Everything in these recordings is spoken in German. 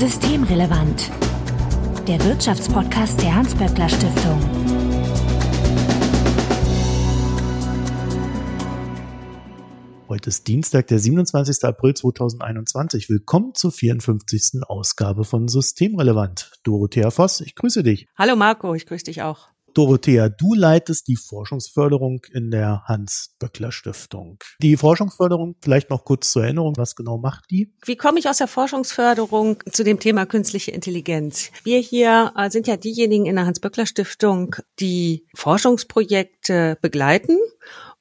Systemrelevant. Der Wirtschaftspodcast der Hans-Böckler Stiftung. Heute ist Dienstag, der 27. April 2021. Willkommen zur 54. Ausgabe von Systemrelevant. Dorothea Voss, ich grüße dich. Hallo Marco, ich grüße dich auch. Dorothea, du leitest die Forschungsförderung in der Hans-Böckler-Stiftung. Die Forschungsförderung, vielleicht noch kurz zur Erinnerung, was genau macht die? Wie komme ich aus der Forschungsförderung zu dem Thema künstliche Intelligenz? Wir hier äh, sind ja diejenigen in der Hans-Böckler-Stiftung, die Forschungsprojekte begleiten.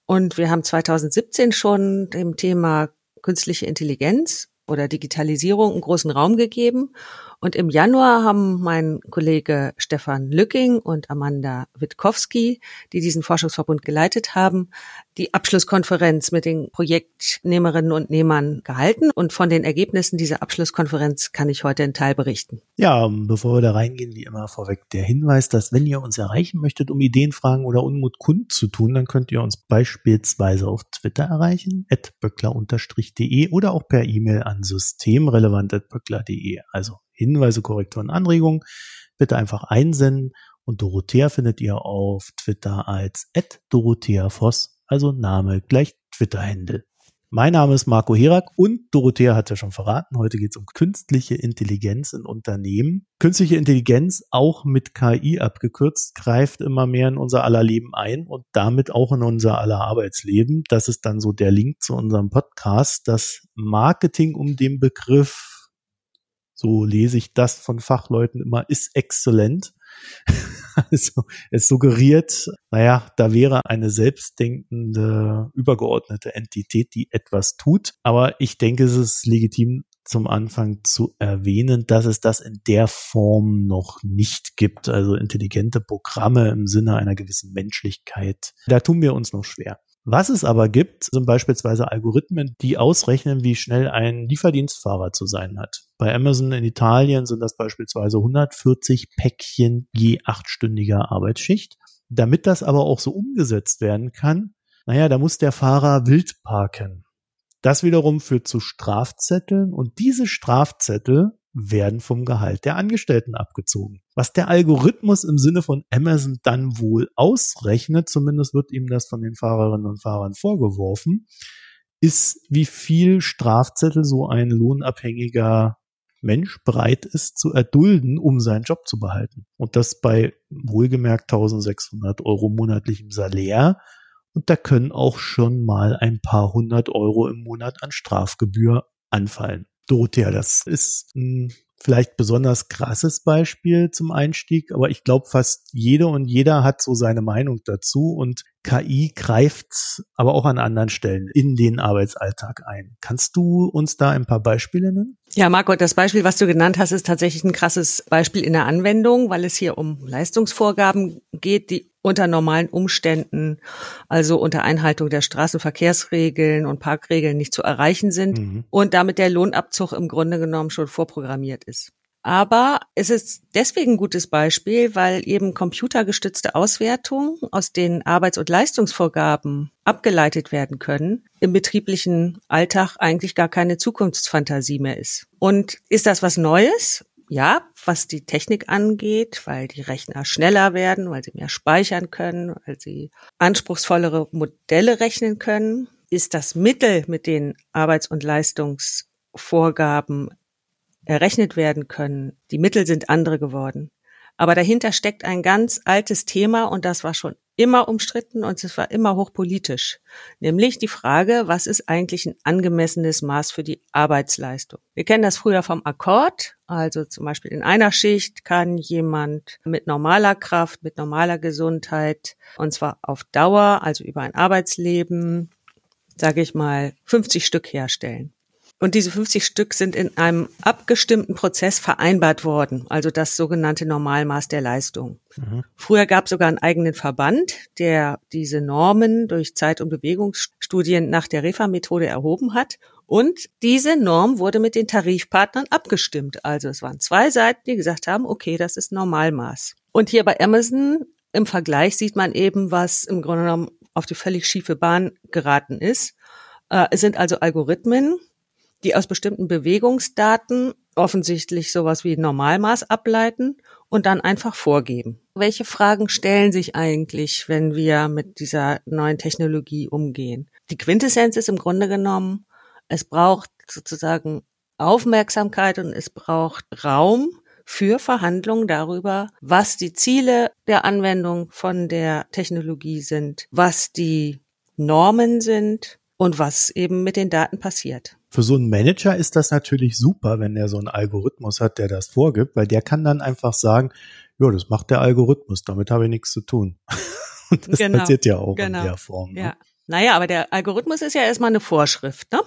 Und wir haben 2017 schon dem Thema künstliche Intelligenz oder Digitalisierung einen großen Raum gegeben. Und im Januar haben mein Kollege Stefan Lücking und Amanda Witkowski, die diesen Forschungsverbund geleitet haben, die Abschlusskonferenz mit den Projektnehmerinnen und Nehmern gehalten. Und von den Ergebnissen dieser Abschlusskonferenz kann ich heute einen Teil berichten. Ja, bevor wir da reingehen, wie immer vorweg der Hinweis, dass wenn ihr uns erreichen möchtet, um Ideen, Fragen oder Unmut kund zu tun, dann könnt ihr uns beispielsweise auf Twitter erreichen, at böckler-de oder auch per E-Mail an systemrelevant.böckler.de. Also Hinweise, Korrekturen, Anregungen bitte einfach einsenden. Und Dorothea findet ihr auf Twitter als Dorothea Voss, also Name gleich Twitter-Händel. Mein Name ist Marco Herak und Dorothea hat ja schon verraten, heute geht es um künstliche Intelligenz in Unternehmen. Künstliche Intelligenz, auch mit KI abgekürzt, greift immer mehr in unser aller Leben ein und damit auch in unser aller Arbeitsleben. Das ist dann so der Link zu unserem Podcast. Das Marketing um den Begriff so lese ich das von Fachleuten immer, ist exzellent. also es suggeriert, naja, da wäre eine selbstdenkende, übergeordnete Entität, die etwas tut. Aber ich denke, es ist legitim zum Anfang zu erwähnen, dass es das in der Form noch nicht gibt. Also intelligente Programme im Sinne einer gewissen Menschlichkeit. Da tun wir uns noch schwer. Was es aber gibt, sind beispielsweise Algorithmen, die ausrechnen, wie schnell ein Lieferdienstfahrer zu sein hat. Bei Amazon in Italien sind das beispielsweise 140 Päckchen je achtstündiger Arbeitsschicht. Damit das aber auch so umgesetzt werden kann, naja, da muss der Fahrer wild parken. Das wiederum führt zu Strafzetteln und diese Strafzettel werden vom Gehalt der Angestellten abgezogen. Was der Algorithmus im Sinne von Amazon dann wohl ausrechnet, zumindest wird ihm das von den Fahrerinnen und Fahrern vorgeworfen, ist, wie viel Strafzettel so ein lohnabhängiger Mensch bereit ist zu erdulden, um seinen Job zu behalten. Und das bei wohlgemerkt 1600 Euro monatlichem Salär. Und da können auch schon mal ein paar hundert Euro im Monat an Strafgebühr anfallen. Dorothea, das ist ein vielleicht besonders krasses Beispiel zum Einstieg, aber ich glaube, fast jede und jeder hat so seine Meinung dazu und KI greift aber auch an anderen Stellen in den Arbeitsalltag ein. Kannst du uns da ein paar Beispiele nennen? Ja, Marco, das Beispiel, was du genannt hast, ist tatsächlich ein krasses Beispiel in der Anwendung, weil es hier um Leistungsvorgaben geht, die unter normalen Umständen, also unter Einhaltung der Straßenverkehrsregeln und Parkregeln nicht zu erreichen sind mhm. und damit der Lohnabzug im Grunde genommen schon vorprogrammiert ist. Aber es ist deswegen ein gutes Beispiel, weil eben computergestützte Auswertungen aus den Arbeits- und Leistungsvorgaben abgeleitet werden können, im betrieblichen Alltag eigentlich gar keine Zukunftsfantasie mehr ist. Und ist das was Neues? ja, was die Technik angeht, weil die Rechner schneller werden, weil sie mehr speichern können, weil sie anspruchsvollere Modelle rechnen können, ist das Mittel, mit den Arbeits- und Leistungsvorgaben errechnet werden können. Die Mittel sind andere geworden. Aber dahinter steckt ein ganz altes Thema und das war schon immer umstritten und es war immer hochpolitisch. Nämlich die Frage, was ist eigentlich ein angemessenes Maß für die Arbeitsleistung? Wir kennen das früher vom Akkord. Also zum Beispiel in einer Schicht kann jemand mit normaler Kraft, mit normaler Gesundheit und zwar auf Dauer, also über ein Arbeitsleben, sage ich mal, 50 Stück herstellen. Und diese 50 Stück sind in einem abgestimmten Prozess vereinbart worden, also das sogenannte Normalmaß der Leistung. Mhm. Früher gab es sogar einen eigenen Verband, der diese Normen durch Zeit- und Bewegungsstudien nach der Refa-Methode erhoben hat. Und diese Norm wurde mit den Tarifpartnern abgestimmt. Also es waren zwei Seiten, die gesagt haben, okay, das ist Normalmaß. Und hier bei Amazon im Vergleich sieht man eben, was im Grunde genommen auf die völlig schiefe Bahn geraten ist. Äh, es sind also Algorithmen, die aus bestimmten Bewegungsdaten offensichtlich sowas wie Normalmaß ableiten und dann einfach vorgeben. Welche Fragen stellen sich eigentlich, wenn wir mit dieser neuen Technologie umgehen? Die Quintessenz ist im Grunde genommen, es braucht sozusagen Aufmerksamkeit und es braucht Raum für Verhandlungen darüber, was die Ziele der Anwendung von der Technologie sind, was die Normen sind und was eben mit den Daten passiert. Für so einen Manager ist das natürlich super, wenn er so einen Algorithmus hat, der das vorgibt, weil der kann dann einfach sagen, ja, das macht der Algorithmus, damit habe ich nichts zu tun. Und das genau, passiert ja auch genau. in der Form. Ne? Ja. Naja, aber der Algorithmus ist ja erstmal eine Vorschrift, ne?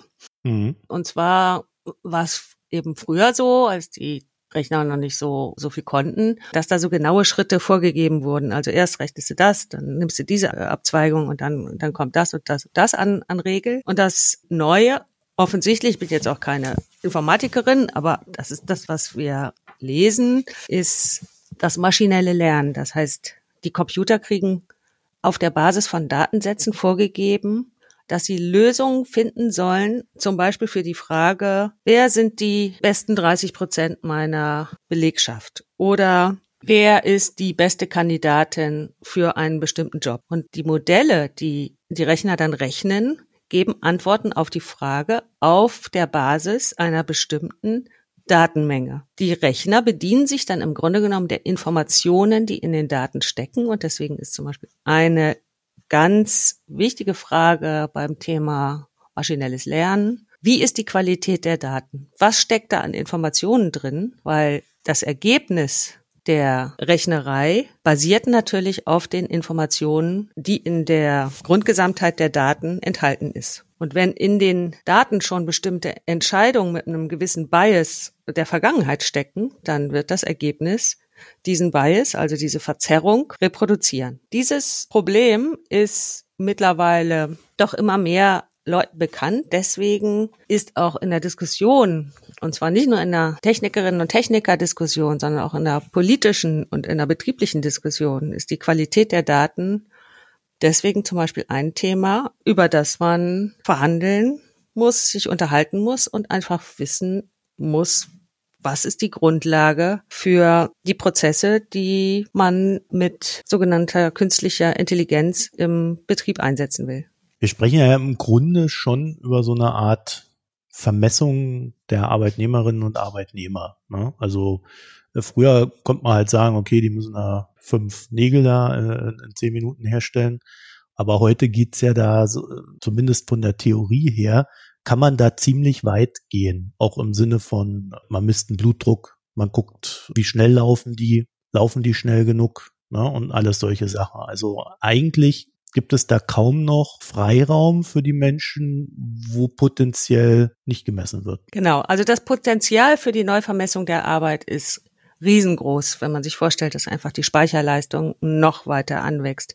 Mhm. Und zwar war es eben früher so, als die Rechner noch nicht so, so viel konnten, dass da so genaue Schritte vorgegeben wurden. Also erst rechnest du das, dann nimmst du diese Abzweigung und dann, dann kommt das und das und das an, an Regel. Und das Neue, offensichtlich, ich bin jetzt auch keine Informatikerin, aber das ist das, was wir lesen, ist das maschinelle Lernen. Das heißt, die Computer kriegen auf der Basis von Datensätzen vorgegeben, dass sie Lösungen finden sollen, zum Beispiel für die Frage, wer sind die besten 30 Prozent meiner Belegschaft? Oder wer ist die beste Kandidatin für einen bestimmten Job? Und die Modelle, die die Rechner dann rechnen, geben Antworten auf die Frage auf der Basis einer bestimmten Datenmenge. Die Rechner bedienen sich dann im Grunde genommen der Informationen, die in den Daten stecken. Und deswegen ist zum Beispiel eine ganz wichtige Frage beim Thema maschinelles Lernen. Wie ist die Qualität der Daten? Was steckt da an Informationen drin? Weil das Ergebnis der Rechnerei basiert natürlich auf den Informationen, die in der Grundgesamtheit der Daten enthalten ist. Und wenn in den Daten schon bestimmte Entscheidungen mit einem gewissen Bias der Vergangenheit stecken, dann wird das Ergebnis diesen Bias, also diese Verzerrung, reproduzieren. Dieses Problem ist mittlerweile doch immer mehr Leuten bekannt. Deswegen ist auch in der Diskussion, und zwar nicht nur in der Technikerinnen und Techniker-Diskussion, sondern auch in der politischen und in der betrieblichen Diskussion, ist die Qualität der Daten deswegen zum Beispiel ein Thema, über das man verhandeln muss, sich unterhalten muss und einfach wissen muss, was ist die Grundlage für die Prozesse, die man mit sogenannter künstlicher Intelligenz im Betrieb einsetzen will. Wir sprechen ja im Grunde schon über so eine Art Vermessung der Arbeitnehmerinnen und Arbeitnehmer. Ne? Also äh, früher konnte man halt sagen, okay, die müssen da fünf Nägel da äh, in zehn Minuten herstellen. Aber heute geht's ja da, so, zumindest von der Theorie her, kann man da ziemlich weit gehen. Auch im Sinne von, man misst einen Blutdruck, man guckt, wie schnell laufen die, laufen die schnell genug ne, und alles solche Sachen. Also eigentlich gibt es da kaum noch Freiraum für die Menschen, wo potenziell nicht gemessen wird. Genau, also das Potenzial für die Neuvermessung der Arbeit ist riesengroß, wenn man sich vorstellt, dass einfach die Speicherleistung noch weiter anwächst,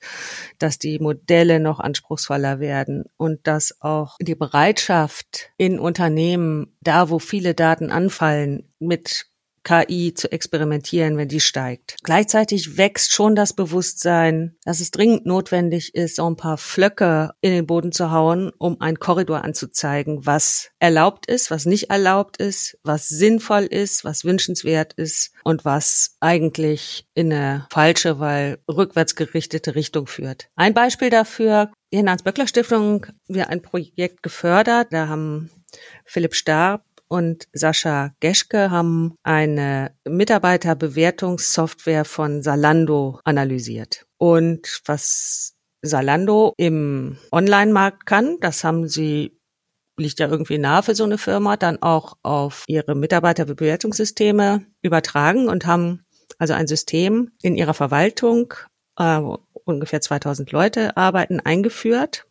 dass die Modelle noch anspruchsvoller werden und dass auch die Bereitschaft in Unternehmen, da wo viele Daten anfallen, mit KI zu experimentieren, wenn die steigt. Gleichzeitig wächst schon das Bewusstsein, dass es dringend notwendig ist, so ein paar Flöcke in den Boden zu hauen, um einen Korridor anzuzeigen, was erlaubt ist, was nicht erlaubt ist, was sinnvoll ist, was wünschenswert ist und was eigentlich in eine falsche, weil rückwärts gerichtete Richtung führt. Ein Beispiel dafür, die Hans-Böckler-Stiftung, wir ein Projekt gefördert, da haben Philipp Starb und Sascha Geschke haben eine Mitarbeiterbewertungssoftware von Salando analysiert. Und was Salando im Online-Markt kann, das haben sie liegt ja irgendwie nahe für so eine Firma, dann auch auf ihre Mitarbeiterbewertungssysteme übertragen und haben also ein System in ihrer Verwaltung, äh, ungefähr 2000 Leute arbeiten, eingeführt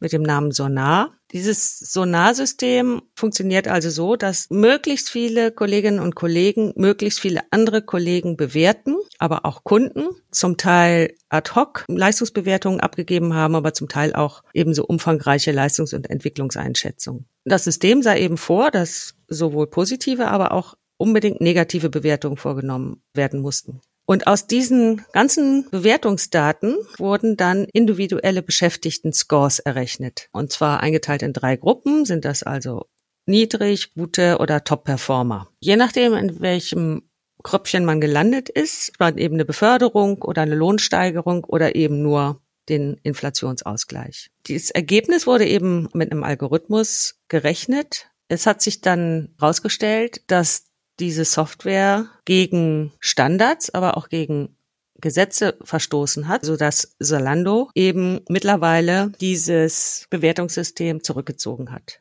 mit dem Namen Sonar. Dieses Sonarsystem funktioniert also so, dass möglichst viele Kolleginnen und Kollegen möglichst viele andere Kollegen bewerten, aber auch Kunden zum Teil ad hoc Leistungsbewertungen abgegeben haben, aber zum Teil auch ebenso umfangreiche Leistungs- und Entwicklungseinschätzungen. Das System sah eben vor, dass sowohl positive, aber auch unbedingt negative Bewertungen vorgenommen werden mussten. Und aus diesen ganzen Bewertungsdaten wurden dann individuelle Beschäftigten-Scores errechnet. Und zwar eingeteilt in drei Gruppen, sind das also niedrig, gute oder Top-Performer. Je nachdem, in welchem Kröpfchen man gelandet ist, war eben eine Beförderung oder eine Lohnsteigerung oder eben nur den Inflationsausgleich. Dieses Ergebnis wurde eben mit einem Algorithmus gerechnet. Es hat sich dann herausgestellt, dass diese Software gegen Standards, aber auch gegen Gesetze verstoßen hat, so dass Zalando eben mittlerweile dieses Bewertungssystem zurückgezogen hat.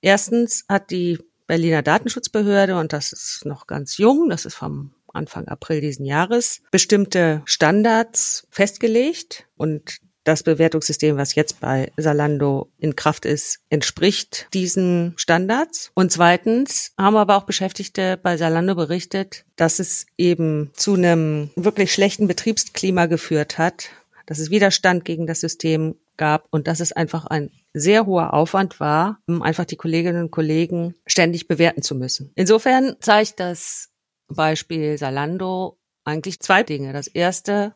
Erstens hat die Berliner Datenschutzbehörde, und das ist noch ganz jung, das ist vom Anfang April diesen Jahres, bestimmte Standards festgelegt und das Bewertungssystem, was jetzt bei Salando in Kraft ist, entspricht diesen Standards. Und zweitens haben aber auch Beschäftigte bei Salando berichtet, dass es eben zu einem wirklich schlechten Betriebsklima geführt hat, dass es Widerstand gegen das System gab und dass es einfach ein sehr hoher Aufwand war, um einfach die Kolleginnen und Kollegen ständig bewerten zu müssen. Insofern zeigt das Beispiel Salando eigentlich zwei Dinge. Das erste,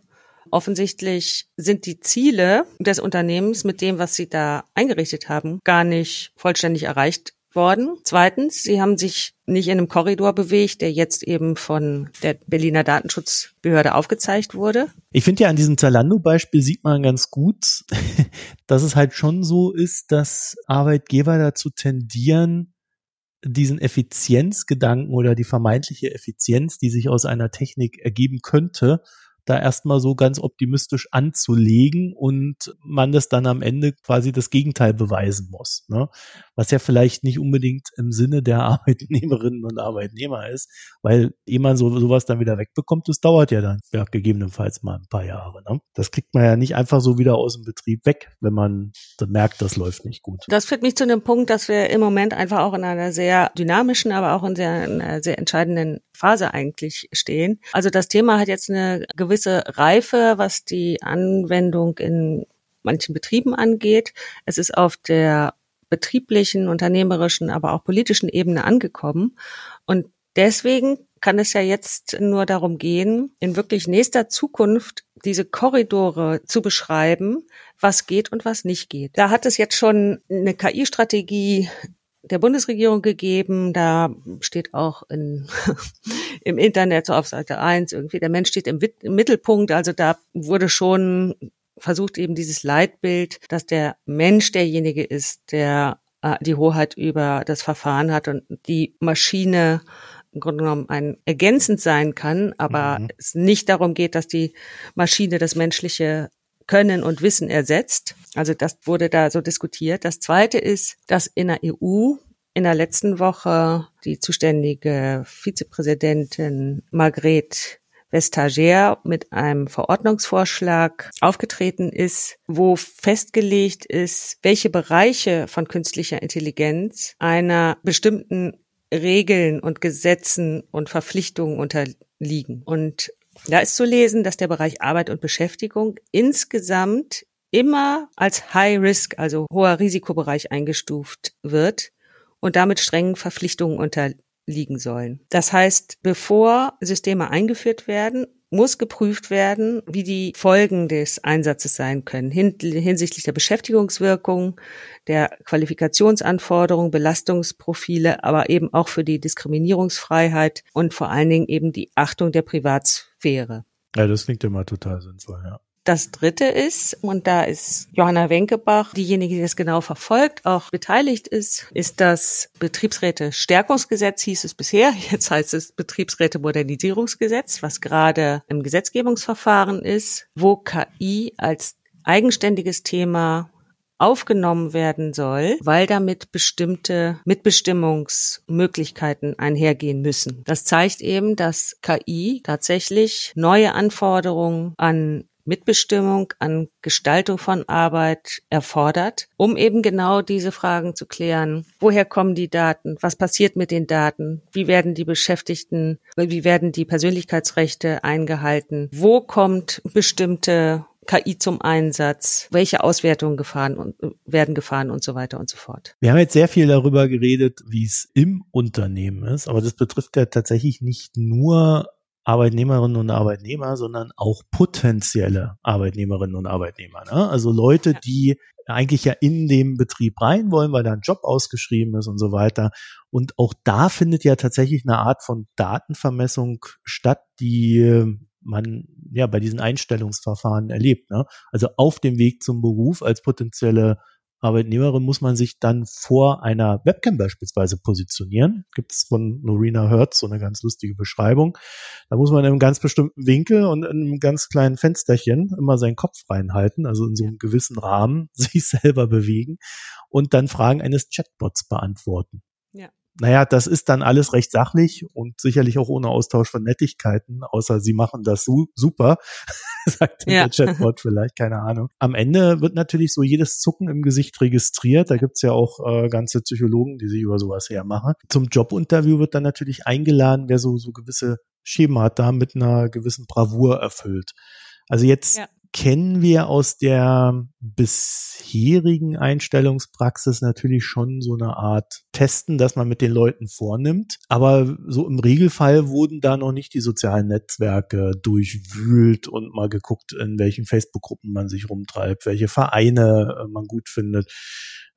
offensichtlich sind die Ziele des Unternehmens mit dem, was sie da eingerichtet haben, gar nicht vollständig erreicht worden. Zweitens, sie haben sich nicht in einem Korridor bewegt, der jetzt eben von der Berliner Datenschutzbehörde aufgezeigt wurde. Ich finde ja an diesem Zalando-Beispiel sieht man ganz gut, dass es halt schon so ist, dass Arbeitgeber dazu tendieren, diesen Effizienzgedanken oder die vermeintliche Effizienz, die sich aus einer Technik ergeben könnte, da erstmal so ganz optimistisch anzulegen und man das dann am Ende quasi das Gegenteil beweisen muss. Ne? Was ja vielleicht nicht unbedingt im Sinne der Arbeitnehmerinnen und Arbeitnehmer ist, weil ehe man so, sowas dann wieder wegbekommt, das dauert ja dann ja, gegebenenfalls mal ein paar Jahre. Ne? Das kriegt man ja nicht einfach so wieder aus dem Betrieb weg, wenn man merkt, das läuft nicht gut. Das führt mich zu dem Punkt, dass wir im Moment einfach auch in einer sehr dynamischen, aber auch in sehr, einer sehr entscheidenden Phase eigentlich stehen. Also das Thema hat jetzt eine gewisse Reife, was die Anwendung in manchen Betrieben angeht. Es ist auf der betrieblichen, unternehmerischen, aber auch politischen Ebene angekommen. Und deswegen kann es ja jetzt nur darum gehen, in wirklich nächster Zukunft diese Korridore zu beschreiben, was geht und was nicht geht. Da hat es jetzt schon eine KI-Strategie der Bundesregierung gegeben. Da steht auch in, im Internet so auf Seite eins irgendwie, der Mensch steht im, im Mittelpunkt. Also da wurde schon versucht eben dieses Leitbild, dass der Mensch derjenige ist, der äh, die Hoheit über das Verfahren hat und die Maschine im Grunde genommen ein ergänzend sein kann, aber mhm. es nicht darum geht, dass die Maschine das menschliche können und Wissen ersetzt. Also das wurde da so diskutiert. Das zweite ist, dass in der EU in der letzten Woche die zuständige Vizepräsidentin Margret Vestager mit einem Verordnungsvorschlag aufgetreten ist, wo festgelegt ist, welche Bereiche von künstlicher Intelligenz einer bestimmten Regeln und Gesetzen und Verpflichtungen unterliegen. Und da ist zu lesen, dass der Bereich Arbeit und Beschäftigung insgesamt immer als High Risk, also hoher Risikobereich eingestuft wird und damit strengen Verpflichtungen unterliegen sollen. Das heißt, bevor Systeme eingeführt werden, muss geprüft werden, wie die Folgen des Einsatzes sein können hinsichtlich der Beschäftigungswirkung, der Qualifikationsanforderungen, Belastungsprofile, aber eben auch für die Diskriminierungsfreiheit und vor allen Dingen eben die Achtung der Privatsphäre. Ja, das klingt immer total sinnvoll, ja. Das dritte ist, und da ist Johanna Wenkebach, diejenige, die das genau verfolgt, auch beteiligt ist, ist das Betriebsräte-Stärkungsgesetz, hieß es bisher. Jetzt heißt es Betriebsräte-Modernisierungsgesetz, was gerade im Gesetzgebungsverfahren ist, wo KI als eigenständiges Thema aufgenommen werden soll, weil damit bestimmte Mitbestimmungsmöglichkeiten einhergehen müssen. Das zeigt eben, dass KI tatsächlich neue Anforderungen an Mitbestimmung, an Gestaltung von Arbeit erfordert, um eben genau diese Fragen zu klären. Woher kommen die Daten? Was passiert mit den Daten? Wie werden die Beschäftigten, wie werden die Persönlichkeitsrechte eingehalten? Wo kommt bestimmte KI zum Einsatz? Welche Auswertungen gefahren und, werden gefahren und so weiter und so fort? Wir haben jetzt sehr viel darüber geredet, wie es im Unternehmen ist, aber das betrifft ja tatsächlich nicht nur Arbeitnehmerinnen und Arbeitnehmer, sondern auch potenzielle Arbeitnehmerinnen und Arbeitnehmer. Ne? Also Leute, die eigentlich ja in dem Betrieb rein wollen, weil da ein Job ausgeschrieben ist und so weiter. Und auch da findet ja tatsächlich eine Art von Datenvermessung statt, die man ja bei diesen Einstellungsverfahren erlebt. Ne? Also auf dem Weg zum Beruf als potenzielle Arbeitnehmerin muss man sich dann vor einer Webcam beispielsweise positionieren. Gibt es von Norina Hertz so eine ganz lustige Beschreibung. Da muss man in einem ganz bestimmten Winkel und in einem ganz kleinen Fensterchen immer seinen Kopf reinhalten, also in so einem gewissen Rahmen sich selber bewegen und dann Fragen eines Chatbots beantworten. Ja naja, das ist dann alles recht sachlich und sicherlich auch ohne Austausch von Nettigkeiten, außer sie machen das su super, sagt ja. der Chatbot vielleicht, keine Ahnung. Am Ende wird natürlich so jedes Zucken im Gesicht registriert. Da gibt's ja auch äh, ganze Psychologen, die sich über sowas hermachen. Zum Jobinterview wird dann natürlich eingeladen, wer so, so gewisse Schemata mit einer gewissen Bravour erfüllt. Also jetzt ja kennen wir aus der bisherigen Einstellungspraxis natürlich schon so eine Art Testen, dass man mit den Leuten vornimmt. Aber so im Regelfall wurden da noch nicht die sozialen Netzwerke durchwühlt und mal geguckt, in welchen Facebook-Gruppen man sich rumtreibt, welche Vereine äh, man gut findet.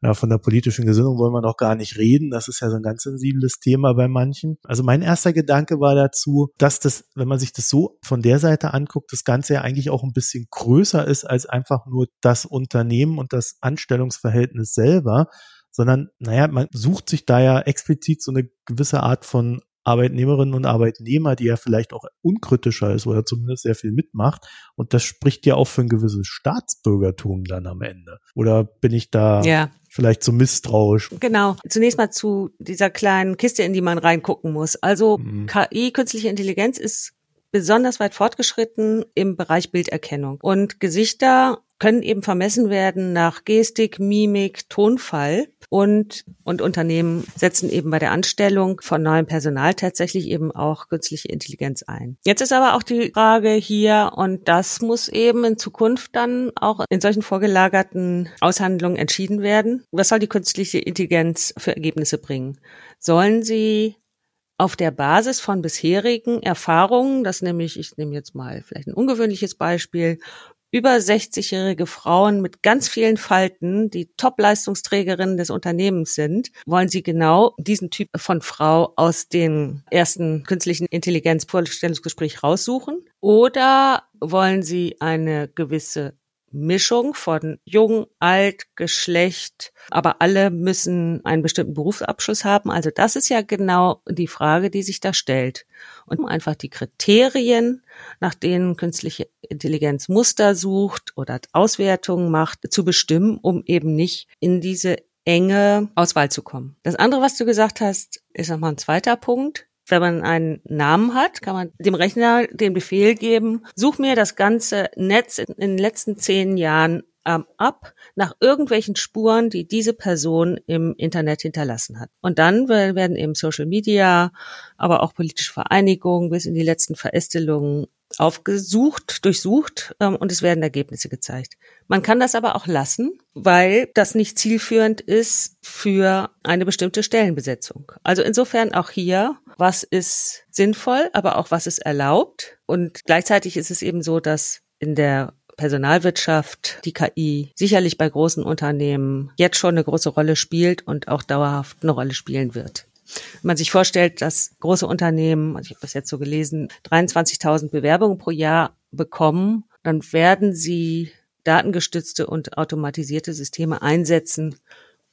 Ja, von der politischen Gesinnung wollen wir noch gar nicht reden. Das ist ja so ein ganz sensibles Thema bei manchen. Also mein erster Gedanke war dazu, dass das, wenn man sich das so von der Seite anguckt, das Ganze ja eigentlich auch ein bisschen größer ist als einfach nur das Unternehmen und das Anstellungsverhältnis selber, sondern, naja, man sucht sich da ja explizit so eine gewisse Art von Arbeitnehmerinnen und Arbeitnehmer, die ja vielleicht auch unkritischer ist oder zumindest sehr viel mitmacht. Und das spricht ja auch für ein gewisses Staatsbürgertum dann am Ende. Oder bin ich da ja. Vielleicht so misstrauisch? Genau. Zunächst mal zu dieser kleinen Kiste, in die man reingucken muss. Also mhm. KI, künstliche Intelligenz, ist besonders weit fortgeschritten im Bereich Bilderkennung. Und Gesichter können eben vermessen werden nach Gestik, Mimik, Tonfall. Und, und Unternehmen setzen eben bei der Anstellung von neuem Personal tatsächlich eben auch künstliche Intelligenz ein. Jetzt ist aber auch die Frage hier, und das muss eben in Zukunft dann auch in solchen vorgelagerten Aushandlungen entschieden werden. Was soll die künstliche Intelligenz für Ergebnisse bringen? Sollen sie auf der Basis von bisherigen Erfahrungen, das nämlich, ich nehme jetzt mal vielleicht ein ungewöhnliches Beispiel, über 60-jährige Frauen mit ganz vielen Falten, die Top-Leistungsträgerinnen des Unternehmens sind, wollen sie genau diesen Typ von Frau aus dem ersten künstlichen Intelligenz-Vorstellungsgespräch raussuchen? Oder wollen sie eine gewisse Mischung von jung, alt, Geschlecht, aber alle müssen einen bestimmten Berufsabschluss haben. Also das ist ja genau die Frage, die sich da stellt. Und einfach die Kriterien, nach denen künstliche Intelligenz Muster sucht oder Auswertungen macht, zu bestimmen, um eben nicht in diese enge Auswahl zu kommen. Das andere, was du gesagt hast, ist nochmal ein zweiter Punkt. Wenn man einen Namen hat, kann man dem Rechner den Befehl geben, such mir das ganze Netz in, den letzten zehn Jahren ähm, ab nach irgendwelchen Spuren, die diese Person im Internet hinterlassen hat. Und dann werden eben Social Media, aber auch politische Vereinigungen bis in die letzten Verästelungen aufgesucht, durchsucht ähm, und es werden Ergebnisse gezeigt. Man kann das aber auch lassen, weil das nicht zielführend ist für eine bestimmte Stellenbesetzung. Also insofern auch hier, was ist sinnvoll, aber auch was ist erlaubt. Und gleichzeitig ist es eben so, dass in der Personalwirtschaft die KI sicherlich bei großen Unternehmen jetzt schon eine große Rolle spielt und auch dauerhaft eine Rolle spielen wird. Wenn man sich vorstellt, dass große Unternehmen, also ich habe das jetzt so gelesen, 23.000 Bewerbungen pro Jahr bekommen, dann werden sie datengestützte und automatisierte Systeme einsetzen,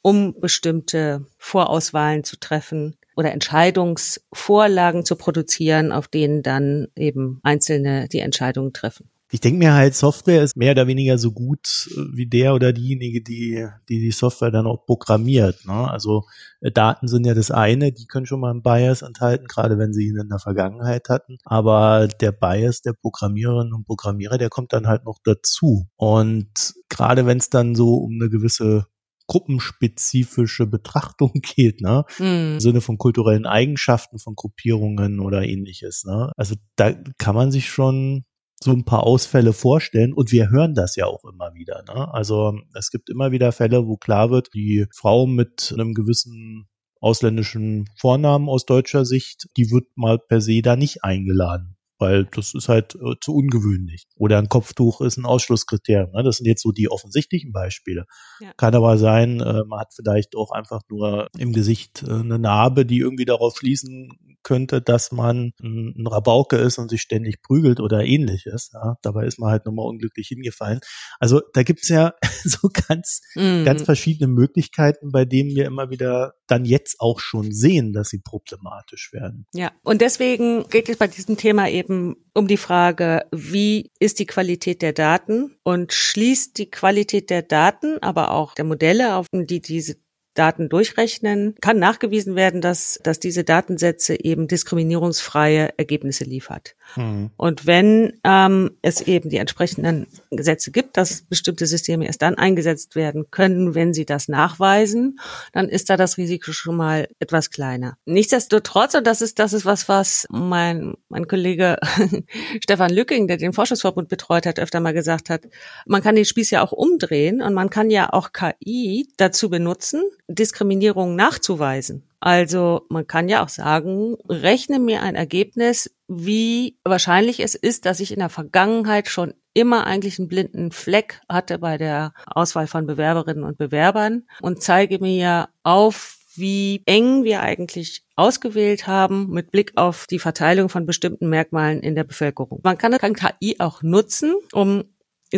um bestimmte Vorauswahlen zu treffen oder Entscheidungsvorlagen zu produzieren, auf denen dann eben Einzelne die Entscheidungen treffen ich denke mir halt, Software ist mehr oder weniger so gut äh, wie der oder diejenige, die die, die Software dann auch programmiert. Ne? Also äh, Daten sind ja das eine, die können schon mal einen Bias enthalten, gerade wenn sie ihn in der Vergangenheit hatten. Aber der Bias der Programmiererinnen und Programmierer, der kommt dann halt noch dazu. Und gerade wenn es dann so um eine gewisse gruppenspezifische Betrachtung geht, ne? Mhm. Im Sinne von kulturellen Eigenschaften von Gruppierungen oder ähnliches, ne? Also da kann man sich schon so ein paar Ausfälle vorstellen und wir hören das ja auch immer wieder. Ne? Also es gibt immer wieder Fälle, wo klar wird, die Frau mit einem gewissen ausländischen Vornamen aus deutscher Sicht, die wird mal per se da nicht eingeladen weil das ist halt äh, zu ungewöhnlich. Oder ein Kopftuch ist ein Ausschlusskriterium. Ne? Das sind jetzt so die offensichtlichen Beispiele. Ja. Kann aber sein, äh, man hat vielleicht auch einfach nur im Gesicht äh, eine Narbe, die irgendwie darauf schließen könnte, dass man ein, ein Rabauke ist und sich ständig prügelt oder ähnliches. Ja? Dabei ist man halt nochmal unglücklich hingefallen. Also da gibt's ja so ganz, mhm. ganz verschiedene Möglichkeiten, bei denen wir immer wieder dann jetzt auch schon sehen, dass sie problematisch werden. Ja, und deswegen geht es bei diesem Thema eben um die Frage, wie ist die Qualität der Daten und schließt die Qualität der Daten, aber auch der Modelle, auf die diese Daten durchrechnen, kann nachgewiesen werden, dass, dass diese Datensätze eben diskriminierungsfreie Ergebnisse liefert. Mhm. Und wenn ähm, es eben die entsprechenden Gesetze gibt, dass bestimmte Systeme erst dann eingesetzt werden können, wenn sie das nachweisen, dann ist da das Risiko schon mal etwas kleiner. Nichtsdestotrotz, und das ist, das ist was, was mein, mein Kollege Stefan Lücking, der den Forschungsverbund betreut hat, öfter mal gesagt hat, man kann den Spieß ja auch umdrehen und man kann ja auch KI dazu benutzen, Diskriminierung nachzuweisen. Also man kann ja auch sagen, rechne mir ein Ergebnis, wie wahrscheinlich es ist, dass ich in der Vergangenheit schon immer eigentlich einen blinden Fleck hatte bei der Auswahl von Bewerberinnen und Bewerbern und zeige mir auf, wie eng wir eigentlich ausgewählt haben mit Blick auf die Verteilung von bestimmten Merkmalen in der Bevölkerung. Man kann, KI auch nutzen, um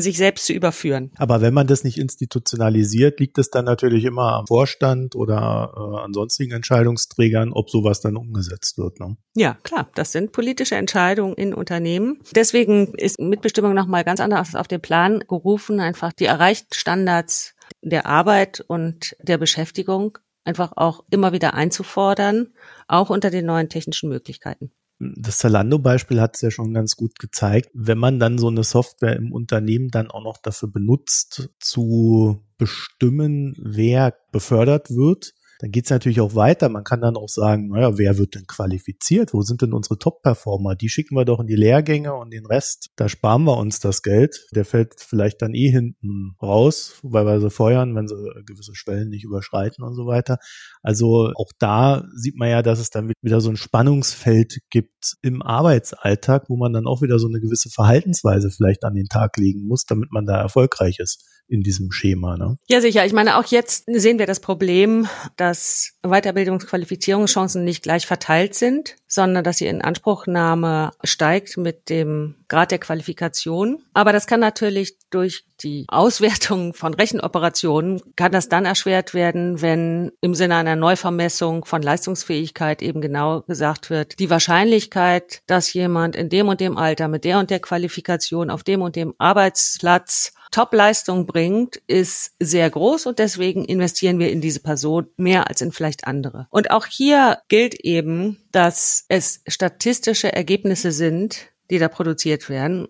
sich selbst zu überführen. Aber wenn man das nicht institutionalisiert, liegt es dann natürlich immer am Vorstand oder äh, an sonstigen Entscheidungsträgern, ob sowas dann umgesetzt wird. Ne? Ja, klar, das sind politische Entscheidungen in Unternehmen. Deswegen ist Mitbestimmung nochmal ganz anders auf den Plan gerufen, einfach die erreichten Standards der Arbeit und der Beschäftigung einfach auch immer wieder einzufordern, auch unter den neuen technischen Möglichkeiten das Zalando-Beispiel hat es ja schon ganz gut gezeigt. Wenn man dann so eine Software im Unternehmen dann auch noch dafür benutzt, zu bestimmen, wer befördert wird, dann geht es natürlich auch weiter. Man kann dann auch sagen, naja, wer wird denn qualifiziert? Wo sind denn unsere Top-Performer? Die schicken wir doch in die Lehrgänge und den Rest, da sparen wir uns das Geld. Der fällt vielleicht dann eh hinten raus, weil wir sie feuern, wenn sie gewisse Schwellen nicht überschreiten und so weiter. Also auch da sieht man ja, dass es dann wieder so ein Spannungsfeld gibt im Arbeitsalltag, wo man dann auch wieder so eine gewisse Verhaltensweise vielleicht an den Tag legen muss, damit man da erfolgreich ist in diesem Schema. Ne? Ja, sicher. Ich meine, auch jetzt sehen wir das Problem, dass Weiterbildungsqualifizierungschancen nicht gleich verteilt sind, sondern dass die Inanspruchnahme steigt mit dem Grad der Qualifikation. Aber das kann natürlich durch die Auswertung von Rechenoperationen, kann das dann erschwert werden, wenn im Sinne einer Neuvermessung von Leistungsfähigkeit eben genau gesagt wird, die Wahrscheinlichkeit, dass jemand in dem und dem Alter mit der und der Qualifikation auf dem und dem Arbeitsplatz Top-Leistung bringt, ist sehr groß und deswegen investieren wir in diese Person mehr als in vielleicht andere. Und auch hier gilt eben, dass es statistische Ergebnisse sind, die da produziert werden.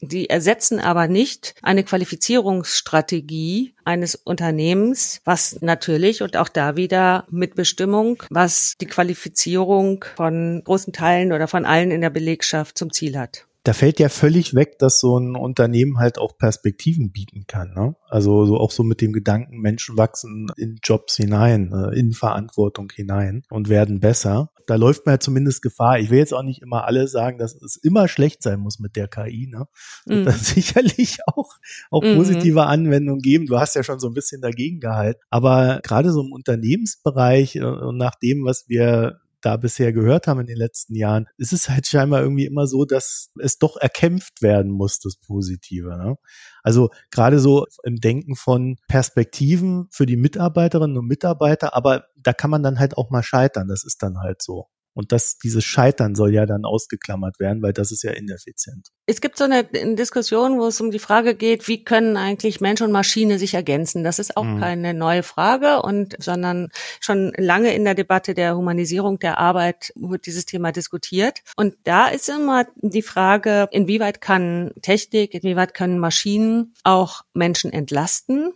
Die ersetzen aber nicht eine Qualifizierungsstrategie eines Unternehmens, was natürlich und auch da wieder Mitbestimmung, was die Qualifizierung von großen Teilen oder von allen in der Belegschaft zum Ziel hat da fällt ja völlig weg, dass so ein Unternehmen halt auch Perspektiven bieten kann. Ne? Also so auch so mit dem Gedanken, Menschen wachsen in Jobs hinein, äh, in Verantwortung hinein und werden besser. Da läuft man ja zumindest Gefahr. Ich will jetzt auch nicht immer alle sagen, dass es immer schlecht sein muss mit der KI. Ne? Mhm. Das sicherlich auch, auch mhm. positive Anwendungen geben. Du hast ja schon so ein bisschen dagegen gehalten. Aber gerade so im Unternehmensbereich äh, und nach dem, was wir da bisher gehört haben in den letzten Jahren, ist es halt scheinbar irgendwie immer so, dass es doch erkämpft werden muss, das Positive. Ne? Also gerade so im Denken von Perspektiven für die Mitarbeiterinnen und Mitarbeiter, aber da kann man dann halt auch mal scheitern. Das ist dann halt so. Und das, dieses Scheitern soll ja dann ausgeklammert werden, weil das ist ja ineffizient. Es gibt so eine Diskussion, wo es um die Frage geht, wie können eigentlich Mensch und Maschine sich ergänzen? Das ist auch mhm. keine neue Frage und, sondern schon lange in der Debatte der Humanisierung der Arbeit wird dieses Thema diskutiert. Und da ist immer die Frage, inwieweit kann Technik, inwieweit können Maschinen auch Menschen entlasten?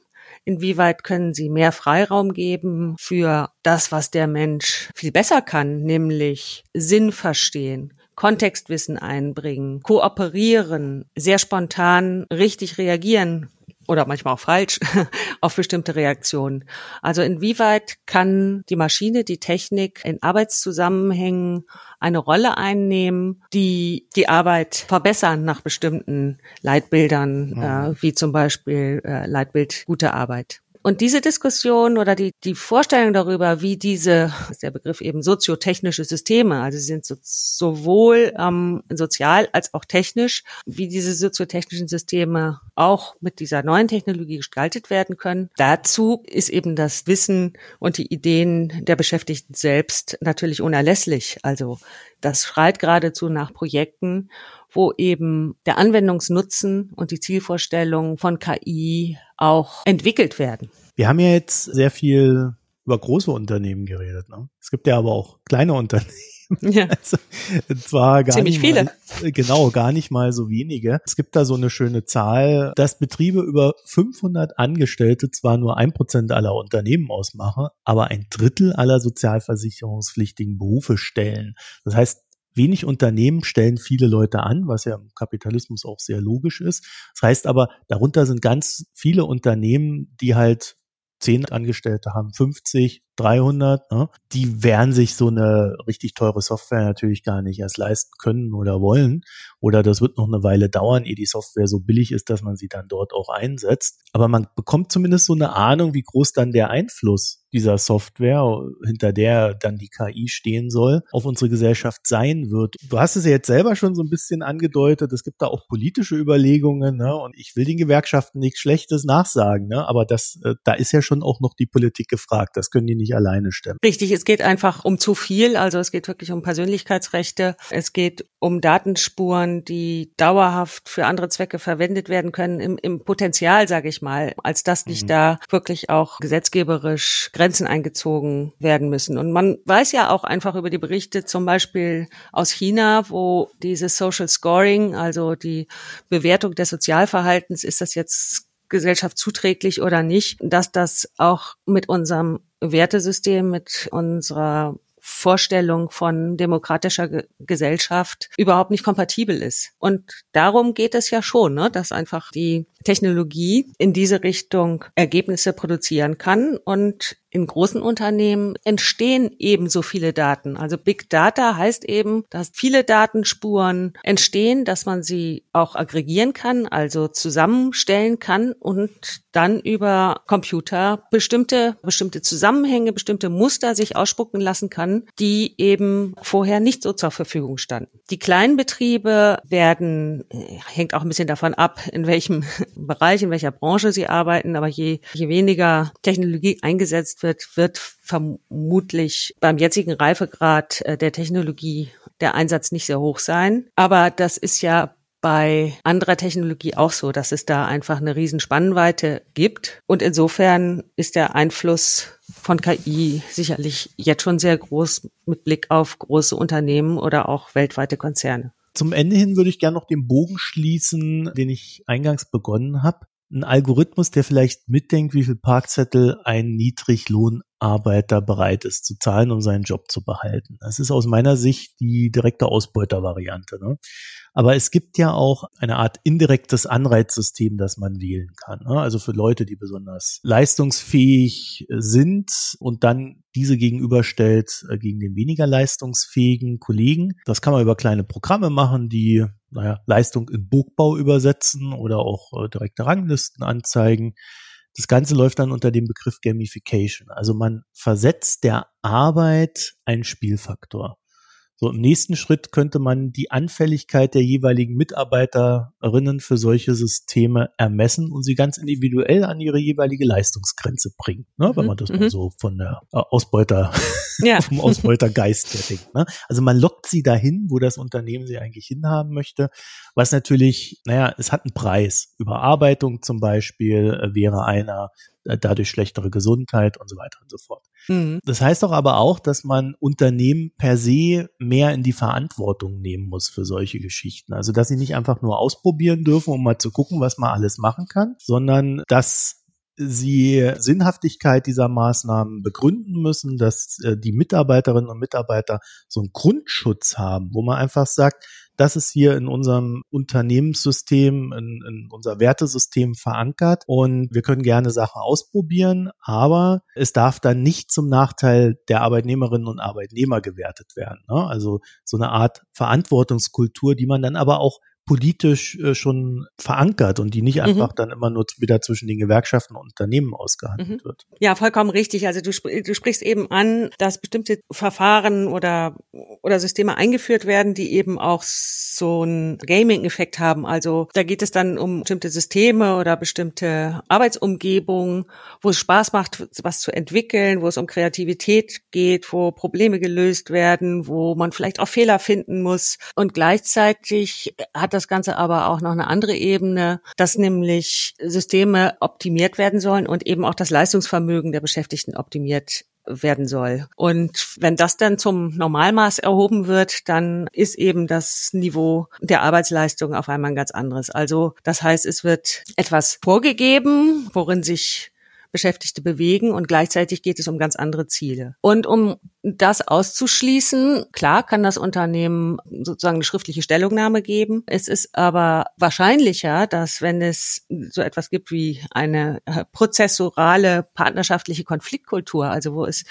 Inwieweit können sie mehr Freiraum geben für das, was der Mensch viel besser kann, nämlich Sinn verstehen, Kontextwissen einbringen, kooperieren, sehr spontan richtig reagieren oder manchmal auch falsch auf bestimmte Reaktionen. Also inwieweit kann die Maschine, die Technik in Arbeitszusammenhängen eine Rolle einnehmen, die die Arbeit verbessern nach bestimmten Leitbildern, mhm. äh, wie zum Beispiel äh, Leitbild gute Arbeit. Und diese Diskussion oder die, die Vorstellung darüber, wie diese, ist der Begriff eben soziotechnische Systeme, also sie sind so, sowohl ähm, sozial als auch technisch, wie diese soziotechnischen Systeme auch mit dieser neuen Technologie gestaltet werden können. Dazu ist eben das Wissen und die Ideen der Beschäftigten selbst natürlich unerlässlich. Also das schreit geradezu nach Projekten, wo eben der Anwendungsnutzen und die Zielvorstellungen von KI auch entwickelt werden. Wir haben ja jetzt sehr viel über große Unternehmen geredet. Ne? Es gibt ja aber auch kleine Unternehmen. Ja. Also, zwar gar Ziemlich nicht viele. Mal, genau, gar nicht mal so wenige. Es gibt da so eine schöne Zahl, dass Betriebe über 500 Angestellte zwar nur ein Prozent aller Unternehmen ausmachen, aber ein Drittel aller sozialversicherungspflichtigen Berufe stellen. Das heißt, wenig Unternehmen stellen viele Leute an, was ja im Kapitalismus auch sehr logisch ist. Das heißt aber, darunter sind ganz viele Unternehmen, die halt zehn Angestellte haben, 50, 300, ne? die werden sich so eine richtig teure Software natürlich gar nicht erst leisten können oder wollen. Oder das wird noch eine Weile dauern, ehe die Software so billig ist, dass man sie dann dort auch einsetzt. Aber man bekommt zumindest so eine Ahnung, wie groß dann der Einfluss dieser Software, hinter der dann die KI stehen soll, auf unsere Gesellschaft sein wird. Du hast es ja jetzt selber schon so ein bisschen angedeutet, es gibt da auch politische Überlegungen, ne? und ich will den Gewerkschaften nichts Schlechtes nachsagen, ne? aber das, äh, da ist ja schon auch noch die Politik gefragt, das können die nicht alleine stemmen. Richtig, es geht einfach um zu viel, also es geht wirklich um Persönlichkeitsrechte, es geht um Datenspuren, die dauerhaft für andere Zwecke verwendet werden können, im, im Potenzial, sage ich mal, als dass nicht mhm. da wirklich auch gesetzgeberisch Grenzen eingezogen werden müssen. Und man weiß ja auch einfach über die Berichte zum Beispiel aus China, wo dieses Social Scoring, also die Bewertung des Sozialverhaltens, ist das jetzt gesellschaftszuträglich oder nicht, dass das auch mit unserem Wertesystem, mit unserer Vorstellung von demokratischer Ge Gesellschaft überhaupt nicht kompatibel ist. Und darum geht es ja schon, ne, dass einfach die Technologie in diese Richtung Ergebnisse produzieren kann und in großen Unternehmen entstehen ebenso viele Daten. Also Big Data heißt eben, dass viele Datenspuren entstehen, dass man sie auch aggregieren kann, also zusammenstellen kann und dann über Computer bestimmte, bestimmte Zusammenhänge, bestimmte Muster sich ausspucken lassen kann, die eben vorher nicht so zur Verfügung standen. Die kleinen Betriebe werden, äh, hängt auch ein bisschen davon ab, in welchem Bereich, in welcher Branche sie arbeiten, aber je, je weniger Technologie eingesetzt wird, wird vermutlich beim jetzigen Reifegrad äh, der Technologie der Einsatz nicht sehr hoch sein. Aber das ist ja bei anderer Technologie auch so, dass es da einfach eine riesen Spannweite gibt. Und insofern ist der Einfluss von KI sicherlich jetzt schon sehr groß mit Blick auf große Unternehmen oder auch weltweite Konzerne. Zum Ende hin würde ich gerne noch den Bogen schließen, den ich eingangs begonnen habe ein Algorithmus, der vielleicht mitdenkt, wie viel Parkzettel ein Niedriglohnarbeiter bereit ist zu zahlen, um seinen Job zu behalten. Das ist aus meiner Sicht die direkte Ausbeutervariante. Ne? Aber es gibt ja auch eine Art indirektes Anreizsystem, das man wählen kann. Ne? Also für Leute, die besonders leistungsfähig sind und dann diese gegenüberstellt äh, gegen den weniger leistungsfähigen Kollegen. Das kann man über kleine Programme machen, die naja, Leistung in Burgbau übersetzen oder auch äh, direkte Ranglisten anzeigen. Das Ganze läuft dann unter dem Begriff Gamification. Also man versetzt der Arbeit einen Spielfaktor. So im nächsten Schritt könnte man die Anfälligkeit der jeweiligen Mitarbeiterinnen für solche Systeme ermessen und sie ganz individuell an ihre jeweilige Leistungsgrenze bringen, ne, wenn mhm, man das mal mhm. so von der äh, Ausbeuter, ja. vom Ausbeutergeist her denkt. Ne? Also man lockt sie dahin, wo das Unternehmen sie eigentlich hinhaben möchte, was natürlich, naja, es hat einen Preis. Überarbeitung zum Beispiel äh, wäre einer, dadurch schlechtere Gesundheit und so weiter und so fort. Mhm. Das heißt doch aber auch, dass man Unternehmen per se mehr in die Verantwortung nehmen muss für solche Geschichten. Also, dass sie nicht einfach nur ausprobieren dürfen, um mal zu gucken, was man alles machen kann, sondern dass sie Sinnhaftigkeit dieser Maßnahmen begründen müssen, dass äh, die Mitarbeiterinnen und Mitarbeiter so einen Grundschutz haben, wo man einfach sagt, das ist hier in unserem Unternehmenssystem, in, in unser Wertesystem verankert und wir können gerne Sachen ausprobieren, aber es darf dann nicht zum Nachteil der Arbeitnehmerinnen und Arbeitnehmer gewertet werden. Ne? Also so eine Art Verantwortungskultur, die man dann aber auch politisch äh, schon verankert und die nicht mhm. einfach dann immer nur wieder zwischen den Gewerkschaften und Unternehmen ausgehandelt mhm. wird. Ja, vollkommen richtig. Also du, sp du sprichst eben an, dass bestimmte Verfahren oder, oder Systeme eingeführt werden, die eben auch so einen Gaming-Effekt haben. Also da geht es dann um bestimmte Systeme oder bestimmte Arbeitsumgebungen, wo es Spaß macht, was zu entwickeln, wo es um Kreativität geht, wo Probleme gelöst werden, wo man vielleicht auch Fehler finden muss. Und gleichzeitig hat das das Ganze aber auch noch eine andere Ebene, dass nämlich Systeme optimiert werden sollen und eben auch das Leistungsvermögen der Beschäftigten optimiert werden soll. Und wenn das dann zum Normalmaß erhoben wird, dann ist eben das Niveau der Arbeitsleistung auf einmal ein ganz anderes. Also das heißt, es wird etwas vorgegeben, worin sich Beschäftigte bewegen und gleichzeitig geht es um ganz andere Ziele. Und um das auszuschließen, klar kann das Unternehmen sozusagen eine schriftliche Stellungnahme geben. Es ist aber wahrscheinlicher, dass wenn es so etwas gibt wie eine äh, prozessorale partnerschaftliche Konfliktkultur, also wo es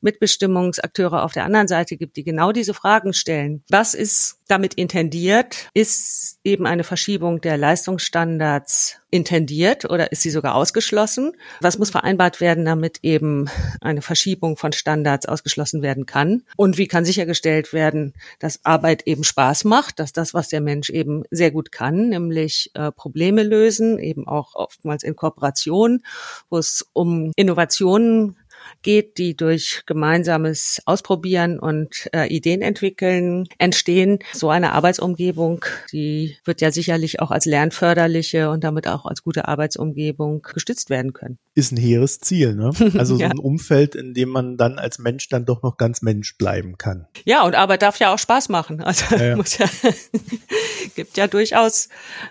Mitbestimmungsakteure auf der anderen Seite gibt, die genau diese Fragen stellen. Was ist damit intendiert? Ist eben eine Verschiebung der Leistungsstandards intendiert oder ist sie sogar ausgeschlossen? Was muss vereinbart werden, damit eben eine Verschiebung von Standards ausgeschlossen werden kann? Und wie kann sichergestellt werden, dass Arbeit eben Spaß macht, dass das, was der Mensch eben sehr gut kann, nämlich äh, Probleme lösen, eben auch oftmals in Kooperation, wo es um Innovationen geht, die durch gemeinsames Ausprobieren und äh, Ideen entwickeln entstehen. So eine Arbeitsumgebung, die wird ja sicherlich auch als lernförderliche und damit auch als gute Arbeitsumgebung gestützt werden können. Ist ein hehres Ziel, ne? Also ja. so ein Umfeld, in dem man dann als Mensch dann doch noch ganz Mensch bleiben kann. Ja, und Arbeit darf ja auch Spaß machen. Also ja, ja. Muss ja, gibt ja durchaus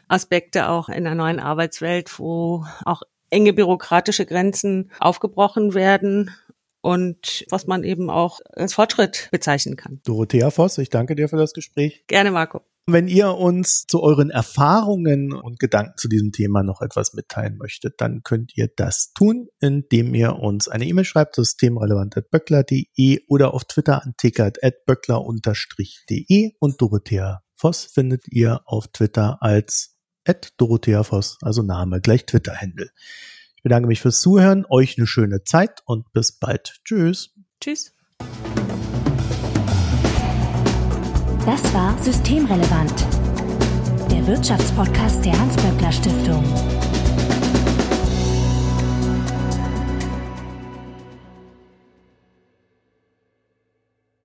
Aspekte auch in der neuen Arbeitswelt, wo auch enge bürokratische Grenzen aufgebrochen werden und was man eben auch als Fortschritt bezeichnen kann. Dorothea Voss, ich danke dir für das Gespräch. Gerne, Marco. Wenn ihr uns zu euren Erfahrungen und Gedanken zu diesem Thema noch etwas mitteilen möchtet, dann könnt ihr das tun, indem ihr uns eine E-Mail schreibt, systemrelevant.böckler.de oder auf Twitter an tickert.böckler-de und Dorothea Voss findet ihr auf Twitter als at Dorothea Voss, also Name gleich Twitter-Händel. Ich bedanke mich fürs Zuhören, euch eine schöne Zeit und bis bald. Tschüss. Tschüss. Das war Systemrelevant, der Wirtschaftspodcast der Hans-Böckler Stiftung.